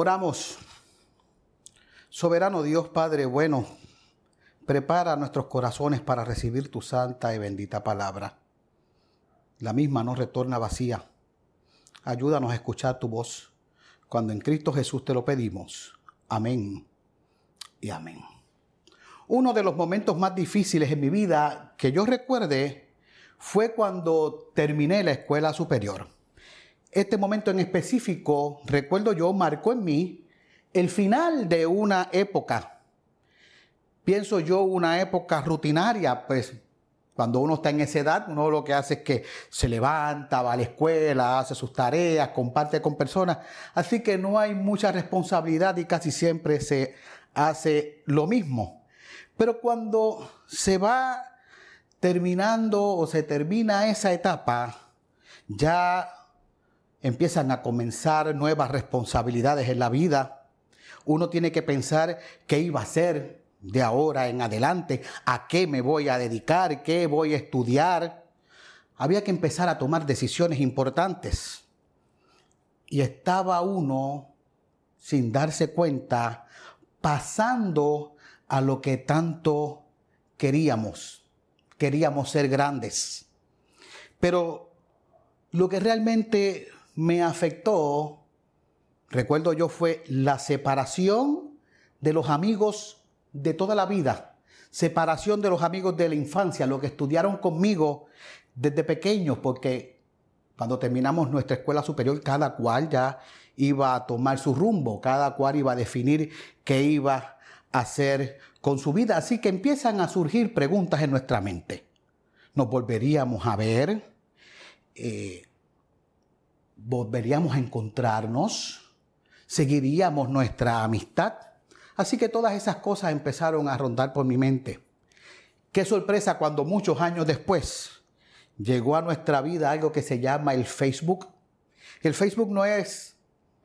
Oramos. Soberano Dios Padre bueno, prepara nuestros corazones para recibir tu santa y bendita palabra. La misma no retorna vacía. Ayúdanos a escuchar tu voz cuando en Cristo Jesús te lo pedimos. Amén y amén. Uno de los momentos más difíciles en mi vida que yo recuerde fue cuando terminé la escuela superior. Este momento en específico, recuerdo yo, marcó en mí el final de una época. Pienso yo una época rutinaria, pues cuando uno está en esa edad, uno lo que hace es que se levanta, va a la escuela, hace sus tareas, comparte con personas. Así que no hay mucha responsabilidad y casi siempre se hace lo mismo. Pero cuando se va terminando o se termina esa etapa, ya empiezan a comenzar nuevas responsabilidades en la vida. Uno tiene que pensar qué iba a hacer de ahora en adelante, a qué me voy a dedicar, qué voy a estudiar. Había que empezar a tomar decisiones importantes. Y estaba uno, sin darse cuenta, pasando a lo que tanto queríamos. Queríamos ser grandes. Pero lo que realmente me afectó, recuerdo yo, fue la separación de los amigos de toda la vida, separación de los amigos de la infancia, los que estudiaron conmigo desde pequeños, porque cuando terminamos nuestra escuela superior, cada cual ya iba a tomar su rumbo, cada cual iba a definir qué iba a hacer con su vida. Así que empiezan a surgir preguntas en nuestra mente. ¿Nos volveríamos a ver? Eh, volveríamos a encontrarnos, seguiríamos nuestra amistad. Así que todas esas cosas empezaron a rondar por mi mente. Qué sorpresa cuando muchos años después llegó a nuestra vida algo que se llama el Facebook. El Facebook no es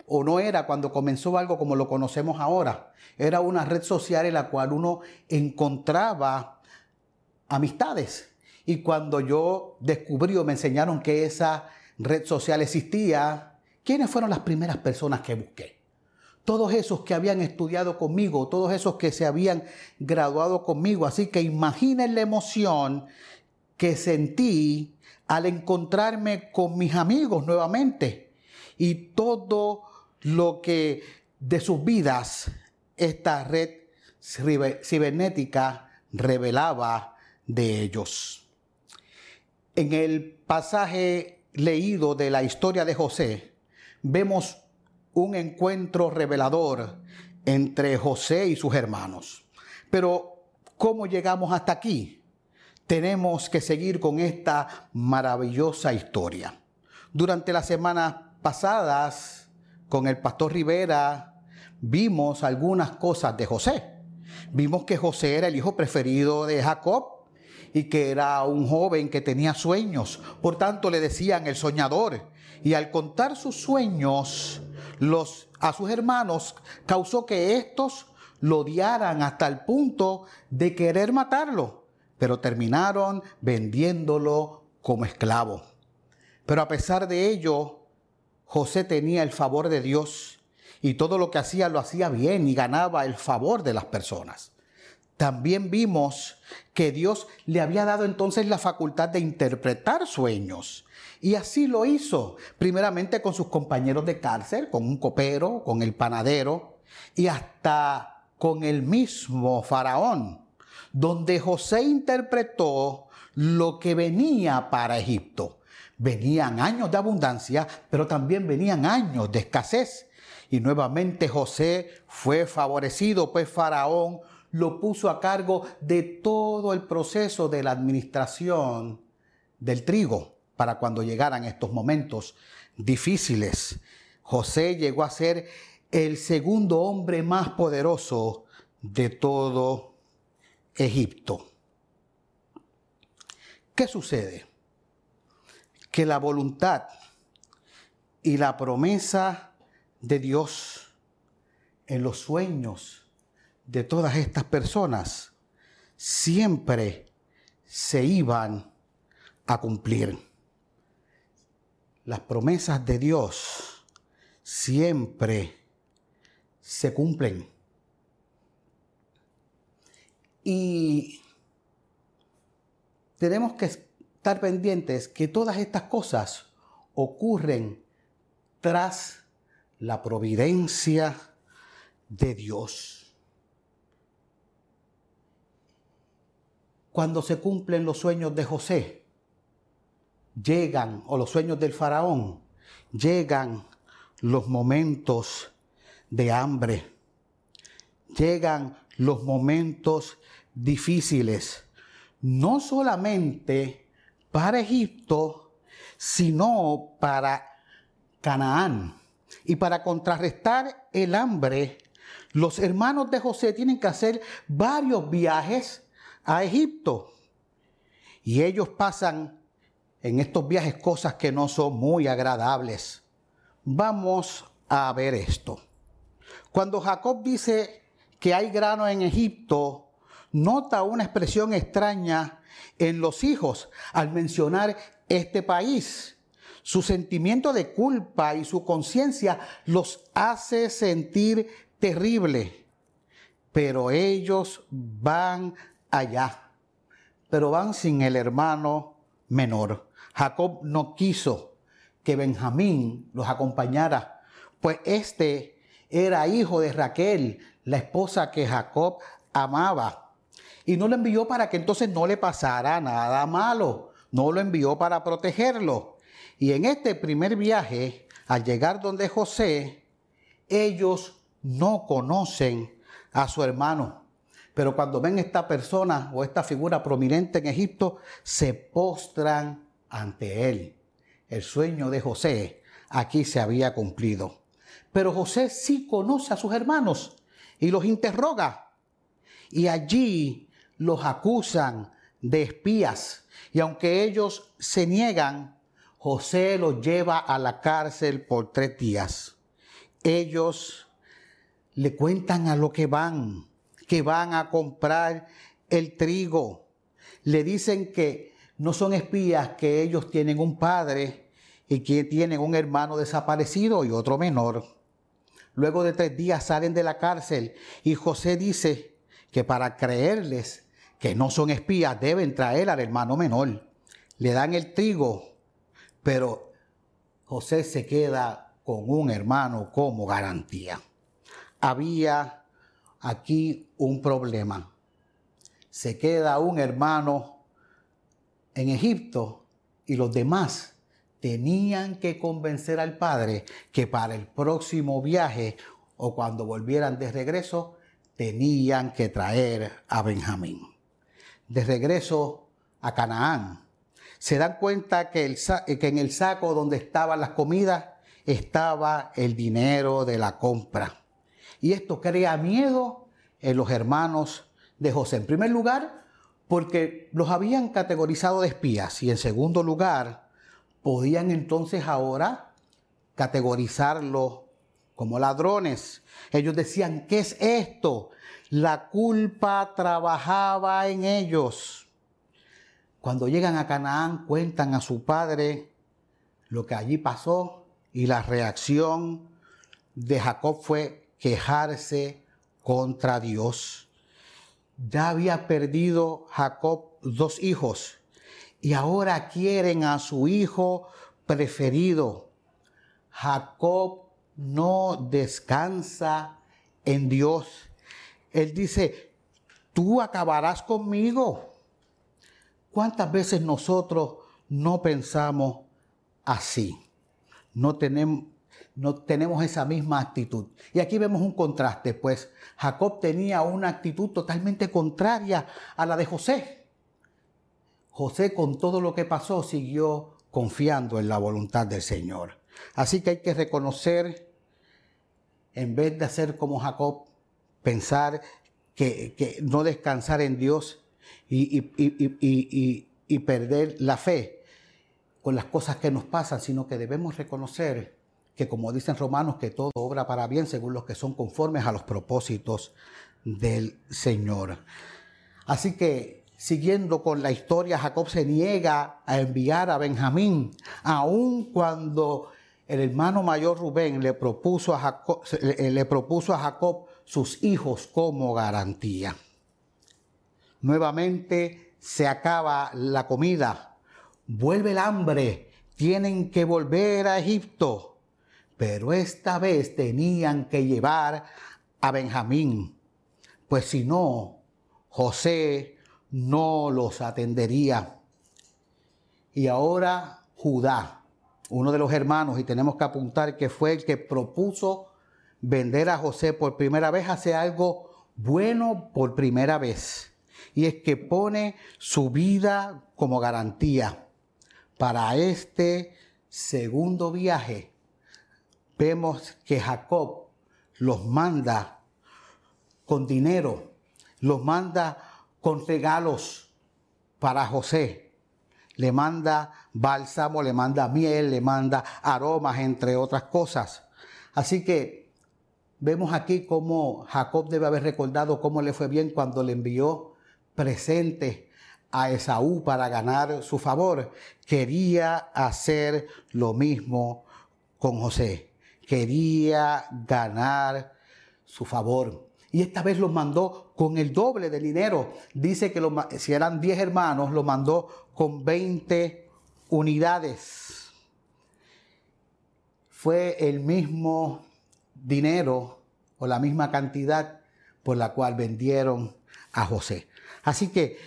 o no era cuando comenzó algo como lo conocemos ahora. Era una red social en la cual uno encontraba amistades. Y cuando yo descubrí o me enseñaron que esa red social existía, ¿quiénes fueron las primeras personas que busqué? Todos esos que habían estudiado conmigo, todos esos que se habían graduado conmigo. Así que imaginen la emoción que sentí al encontrarme con mis amigos nuevamente y todo lo que de sus vidas esta red cibernética revelaba de ellos. En el pasaje leído de la historia de José, vemos un encuentro revelador entre José y sus hermanos. Pero, ¿cómo llegamos hasta aquí? Tenemos que seguir con esta maravillosa historia. Durante las semanas pasadas, con el pastor Rivera, vimos algunas cosas de José. Vimos que José era el hijo preferido de Jacob y que era un joven que tenía sueños. Por tanto, le decían el soñador. Y al contar sus sueños los, a sus hermanos, causó que estos lo odiaran hasta el punto de querer matarlo. Pero terminaron vendiéndolo como esclavo. Pero a pesar de ello, José tenía el favor de Dios y todo lo que hacía lo hacía bien y ganaba el favor de las personas. También vimos que Dios le había dado entonces la facultad de interpretar sueños. Y así lo hizo, primeramente con sus compañeros de cárcel, con un copero, con el panadero y hasta con el mismo faraón, donde José interpretó lo que venía para Egipto. Venían años de abundancia, pero también venían años de escasez. Y nuevamente José fue favorecido, pues Faraón lo puso a cargo de todo el proceso de la administración del trigo para cuando llegaran estos momentos difíciles. José llegó a ser el segundo hombre más poderoso de todo Egipto. ¿Qué sucede? Que la voluntad y la promesa de Dios en los sueños de todas estas personas siempre se iban a cumplir. Las promesas de Dios siempre se cumplen. Y tenemos que estar pendientes que todas estas cosas ocurren tras la providencia de Dios. Cuando se cumplen los sueños de José, llegan, o los sueños del faraón, llegan los momentos de hambre, llegan los momentos difíciles, no solamente para Egipto, sino para Canaán. Y para contrarrestar el hambre, los hermanos de José tienen que hacer varios viajes a Egipto. Y ellos pasan en estos viajes cosas que no son muy agradables. Vamos a ver esto. Cuando Jacob dice que hay grano en Egipto, nota una expresión extraña en los hijos al mencionar este país. Su sentimiento de culpa y su conciencia los hace sentir terrible. Pero ellos van allá. Pero van sin el hermano menor. Jacob no quiso que Benjamín los acompañara, pues este era hijo de Raquel, la esposa que Jacob amaba. Y no lo envió para que entonces no le pasara nada malo. No lo envió para protegerlo. Y en este primer viaje, al llegar donde José, ellos no conocen a su hermano. Pero cuando ven esta persona o esta figura prominente en Egipto, se postran ante él. El sueño de José aquí se había cumplido. Pero José sí conoce a sus hermanos y los interroga. Y allí los acusan de espías. Y aunque ellos se niegan, José los lleva a la cárcel por tres días. Ellos le cuentan a lo que van, que van a comprar el trigo. Le dicen que no son espías, que ellos tienen un padre y que tienen un hermano desaparecido y otro menor. Luego de tres días salen de la cárcel y José dice que para creerles que no son espías deben traer al hermano menor. Le dan el trigo, pero José se queda con un hermano como garantía había aquí un problema. Se queda un hermano en Egipto y los demás tenían que convencer al padre que para el próximo viaje o cuando volvieran de regreso tenían que traer a Benjamín. De regreso a Canaán, se dan cuenta que, en el saco donde estaban las comidas estaba el dinero de la compra. Y esto crea miedo en los hermanos de José. En primer lugar, porque los habían categorizado de espías. Y en segundo lugar, podían entonces ahora categorizarlos como ladrones. Ellos decían, ¿qué es esto? La culpa trabajaba en ellos. Cuando llegan a Canaán, cuentan a su padre lo que allí pasó y la reacción de Jacob fue quejarse contra Dios. Ya había perdido Jacob dos hijos y ahora quieren a su hijo preferido. Jacob no descansa en Dios. Él dice, tú acabarás conmigo. ¿Cuántas veces nosotros no pensamos así? No tenemos, no tenemos esa misma actitud. Y aquí vemos un contraste, pues Jacob tenía una actitud totalmente contraria a la de José. José con todo lo que pasó siguió confiando en la voluntad del Señor. Así que hay que reconocer, en vez de hacer como Jacob, pensar que, no descansar en Dios y, y perder la fe con las cosas que nos pasan, sino que debemos reconocer que como dicen romanos, que todo obra para bien según los que son conformes a los propósitos del Señor. Así que, siguiendo con la historia, Jacob se niega a enviar a Benjamín, aun cuando el hermano mayor Rubén le propuso a Jacob, le propuso a Jacob sus hijos como garantía. Nuevamente se acaba la comida, vuelve el hambre, tienen que volver a Egipto, pero esta vez tenían que llevar a Benjamín, pues si no, José no los atendería. Y ahora Judá, uno de los hermanos, y tenemos que apuntar que fue el que propuso vender a José por primera vez, hace algo bueno por primera vez. Y es que pone su vida como garantía para este segundo viaje. Vemos que Jacob los manda con dinero, los manda con regalos para José. Le manda bálsamo, le manda miel, le manda aromas, entre otras cosas. Así que vemos aquí cómo Jacob debe haber recordado cómo le fue bien cuando le envió presentes a Esaú para ganar su favor. Quería hacer lo mismo con José. Quería ganar su favor. Y esta vez los mandó con el doble de dinero. Dice que si eran 10 hermanos, lo mandó con 20 unidades. Fue el mismo dinero o la misma cantidad por la cual vendieron a José. Así que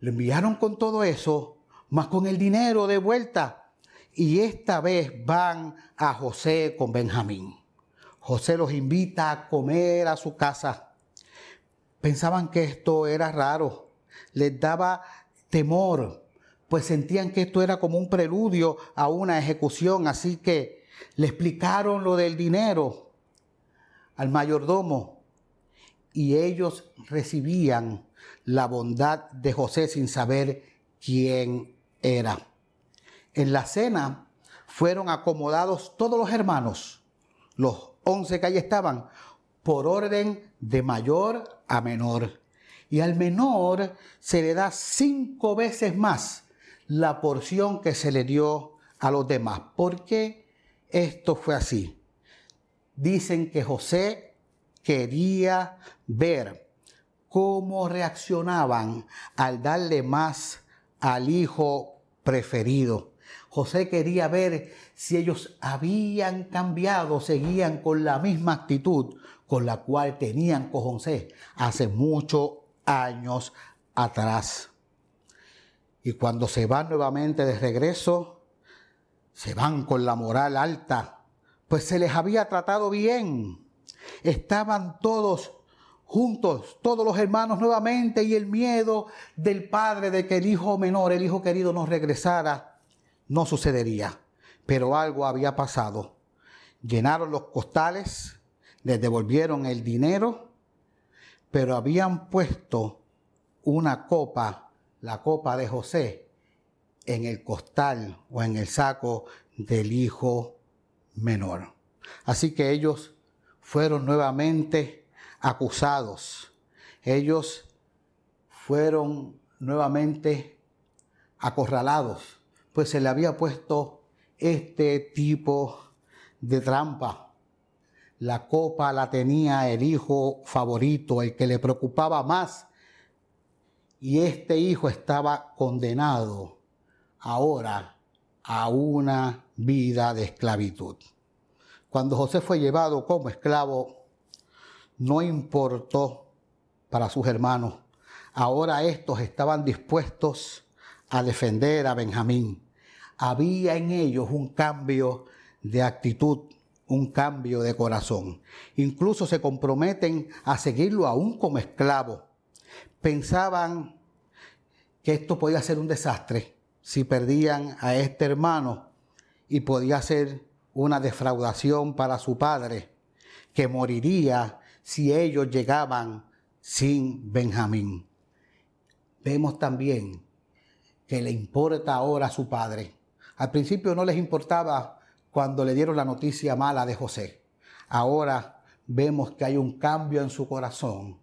lo enviaron con todo eso, más con el dinero de vuelta. Y esta vez van a José con Benjamín. José los invita a comer a su casa. Pensaban que esto era raro, les daba temor pues sentían que esto era como un preludio a una ejecución, así que le explicaron lo del dinero al mayordomo y ellos recibían la bondad de José sin saber quién era. En la cena fueron acomodados todos los hermanos, los once que allí estaban, por orden de mayor a menor. Y al menor se le da cinco veces más la porción que se le dio a los demás. ¿Por qué esto fue así? Dicen que José quería ver cómo reaccionaban al darle más al hijo preferido. José quería ver si ellos habían cambiado, seguían con la misma actitud con la cual tenían con José hace muchos años atrás. Y cuando se van nuevamente de regreso, se van con la moral alta, pues se les había tratado bien. Estaban todos juntos, todos los hermanos nuevamente, y el miedo del padre de que el hijo menor, el hijo querido, no regresara, no sucedería. Pero algo había pasado. Llenaron los costales, les devolvieron el dinero, pero habían puesto una copa la copa de José en el costal o en el saco del hijo menor. Así que ellos fueron nuevamente acusados. Ellos fueron nuevamente acorralados, pues se le había puesto este tipo de trampa. La copa la tenía el hijo favorito, el que le preocupaba más y este hijo estaba condenado ahora a una vida de esclavitud. Cuando José fue llevado como esclavo, no importó para sus hermanos. Ahora estos estaban dispuestos a defender a Benjamín. Había en ellos un cambio de actitud, un cambio de corazón. Incluso se comprometen a seguirlo aún como esclavo pensaban que esto podía ser un desastre si perdían a este hermano y podía ser una defraudación para su padre, que moriría si ellos llegaban sin Benjamín. Vemos también que le importa ahora a su padre. Al principio no les importaba cuando le dieron la noticia mala de José. Ahora vemos que hay un cambio en su corazón.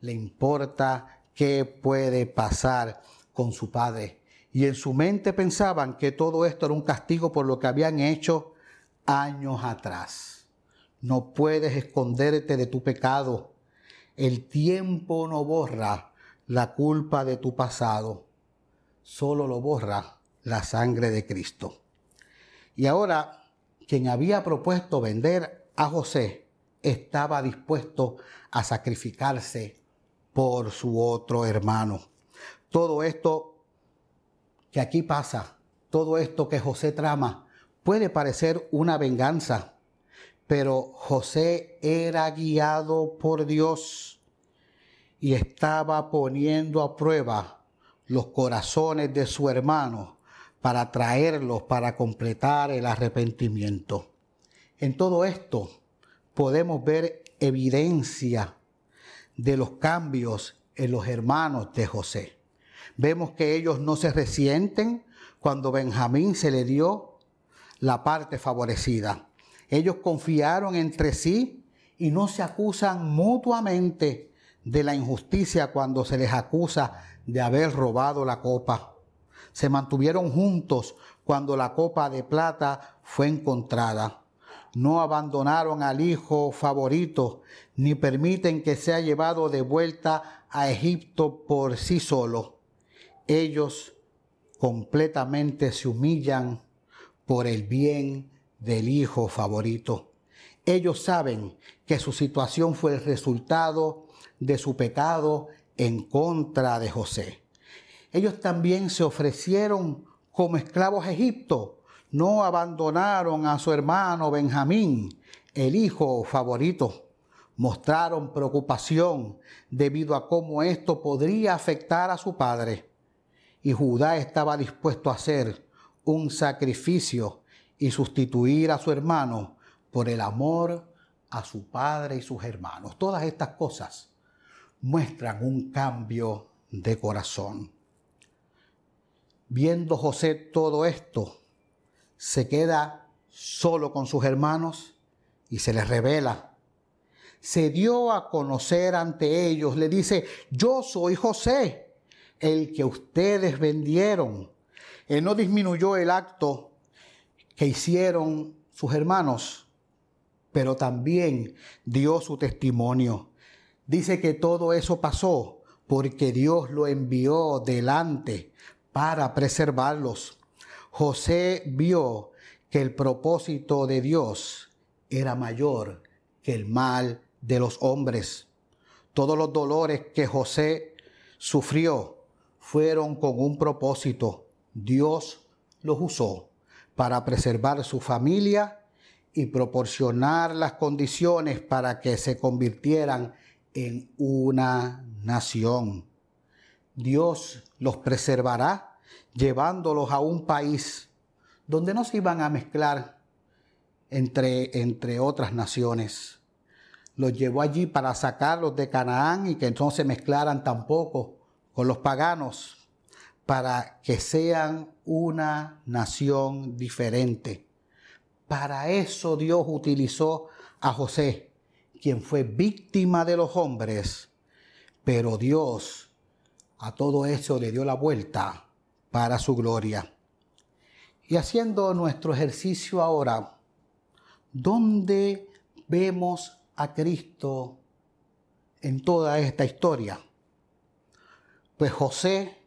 Le importa qué puede pasar con su padre. Y en su mente pensaban que todo esto era un castigo por lo que habían hecho años atrás. No puedes esconderte de tu pecado. El tiempo no borra la culpa de tu pasado. Solo lo borra la sangre de Cristo. Y ahora, quien había propuesto vender a José estaba dispuesto a sacrificarse por su otro hermano. Todo esto que aquí pasa, todo esto que José trama, puede parecer una venganza, pero José era guiado por Dios y estaba poniendo a prueba los corazones de su hermano para traerlos para completar el arrepentimiento. En todo esto podemos ver evidencia de los cambios en los hermanos de José. Vemos que ellos no se resienten cuando Benjamín se le dio la parte favorecida. Ellos confiaron entre sí y no se acusan mutuamente de la injusticia cuando se les acusa de haber robado la copa. Se mantuvieron juntos cuando la copa de plata fue encontrada. No abandonaron al hijo favorito, ni permiten que sea llevado de vuelta a Egipto por sí solo. Ellos completamente se humillan por el bien del hijo favorito. Ellos saben que su situación fue el resultado de su pecado en contra de José. Ellos también se ofrecieron como esclavos a Egipto. No abandonaron a su hermano Benjamín, el hijo favorito. Mostraron preocupación debido a cómo esto podría afectar a su padre. Y Judá estaba dispuesto a hacer un sacrificio y sustituir a su hermano por el amor a su padre y sus hermanos. Todas estas cosas muestran un cambio de corazón. Viendo José todo esto, se queda solo con sus hermanos y se les revela. Se dio a conocer ante ellos, le dice, yo soy José, el que ustedes vendieron. Él no disminuyó el acto que hicieron sus hermanos, pero también dio su testimonio. Dice que todo eso pasó porque Dios lo envió delante para preservarlos. José vio que el propósito de Dios era mayor que el mal de los hombres. Todos los dolores que José sufrió fueron con un propósito. Dios los usó para preservar su familia y proporcionar las condiciones para que se convirtieran en una nación. Dios los preservará llevándolos a un país donde no se iban a mezclar entre, entre otras naciones. Los llevó allí para sacarlos de Canaán y que entonces se mezclaran tampoco con los paganos, para que sean una nación diferente. Para eso Dios utilizó a José quien fue víctima de los hombres, pero Dios a todo eso le dio la vuelta para su gloria. Y haciendo nuestro ejercicio ahora, ¿dónde vemos a Cristo en toda esta historia? Pues José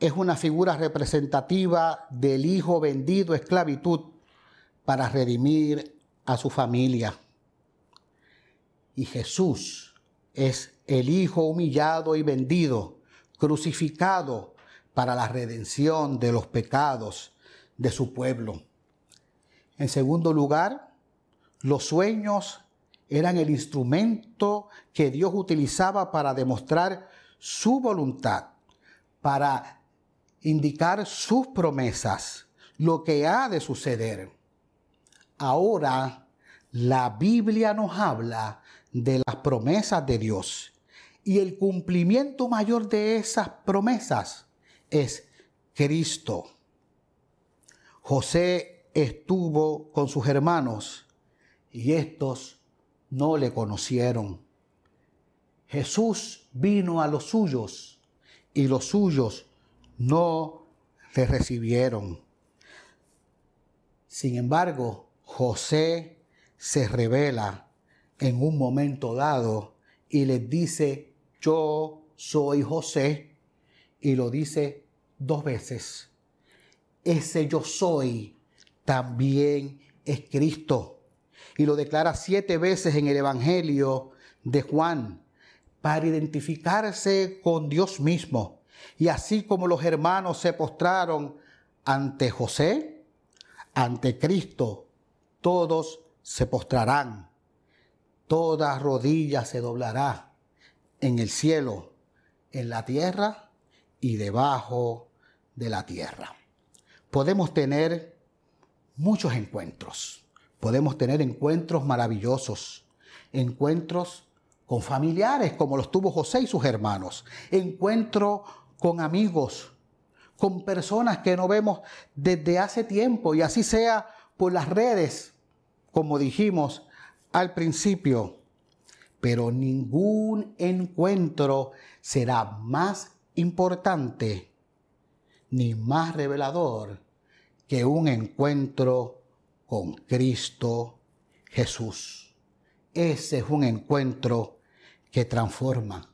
es una figura representativa del hijo vendido a esclavitud para redimir a su familia y Jesús es el Hijo humillado y vendido, crucificado para la redención de los pecados de su pueblo. En segundo lugar, los sueños eran el instrumento que Dios utilizaba para demostrar su voluntad, para indicar sus promesas, lo que ha de suceder. Ahora la Biblia nos habla de las promesas de Dios. Y el cumplimiento mayor de esas promesas es Cristo. José estuvo con sus hermanos y estos no le conocieron. Jesús vino a los suyos y los suyos no le recibieron. Sin embargo, José se revela en un momento dado y les dice, yo soy José, y lo dice dos veces. Ese yo soy también es Cristo. Y lo declara siete veces en el Evangelio de Juan para identificarse con Dios mismo. Y así como los hermanos se postraron ante José, ante Cristo, todos se postrarán. Toda rodilla se doblará en el cielo, en la tierra y debajo de la tierra. Podemos tener muchos encuentros. Podemos tener encuentros maravillosos, encuentros con familiares como los tuvo José y sus hermanos, encuentro con amigos, con personas que no vemos desde hace tiempo y así sea por las redes, como dijimos al principio. Pero ningún encuentro será más importante ni más revelador que un encuentro con Cristo Jesús. Ese es un encuentro que transforma.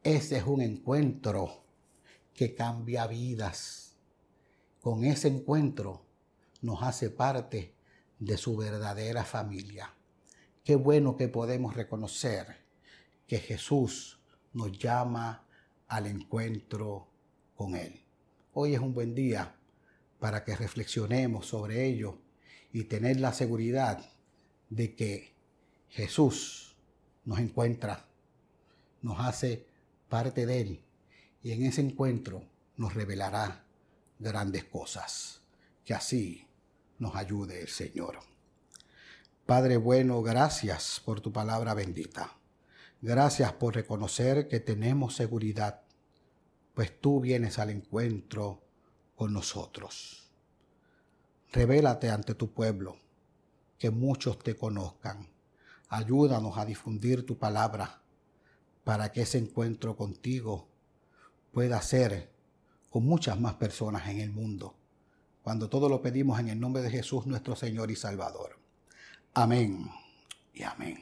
Ese es un encuentro que cambia vidas. Con ese encuentro nos hace parte de su verdadera familia. Qué bueno que podemos reconocer que Jesús nos llama al encuentro con Él. Hoy es un buen día para que reflexionemos sobre ello y tener la seguridad de que Jesús nos encuentra, nos hace parte de Él y en ese encuentro nos revelará grandes cosas. Que así nos ayude el Señor. Padre bueno, gracias por tu palabra bendita. Gracias por reconocer que tenemos seguridad, pues tú vienes al encuentro con nosotros. Revélate ante tu pueblo, que muchos te conozcan. Ayúdanos a difundir tu palabra para que ese encuentro contigo pueda ser con muchas más personas en el mundo, cuando todo lo pedimos en el nombre de Jesús nuestro Señor y Salvador. Amén y amén.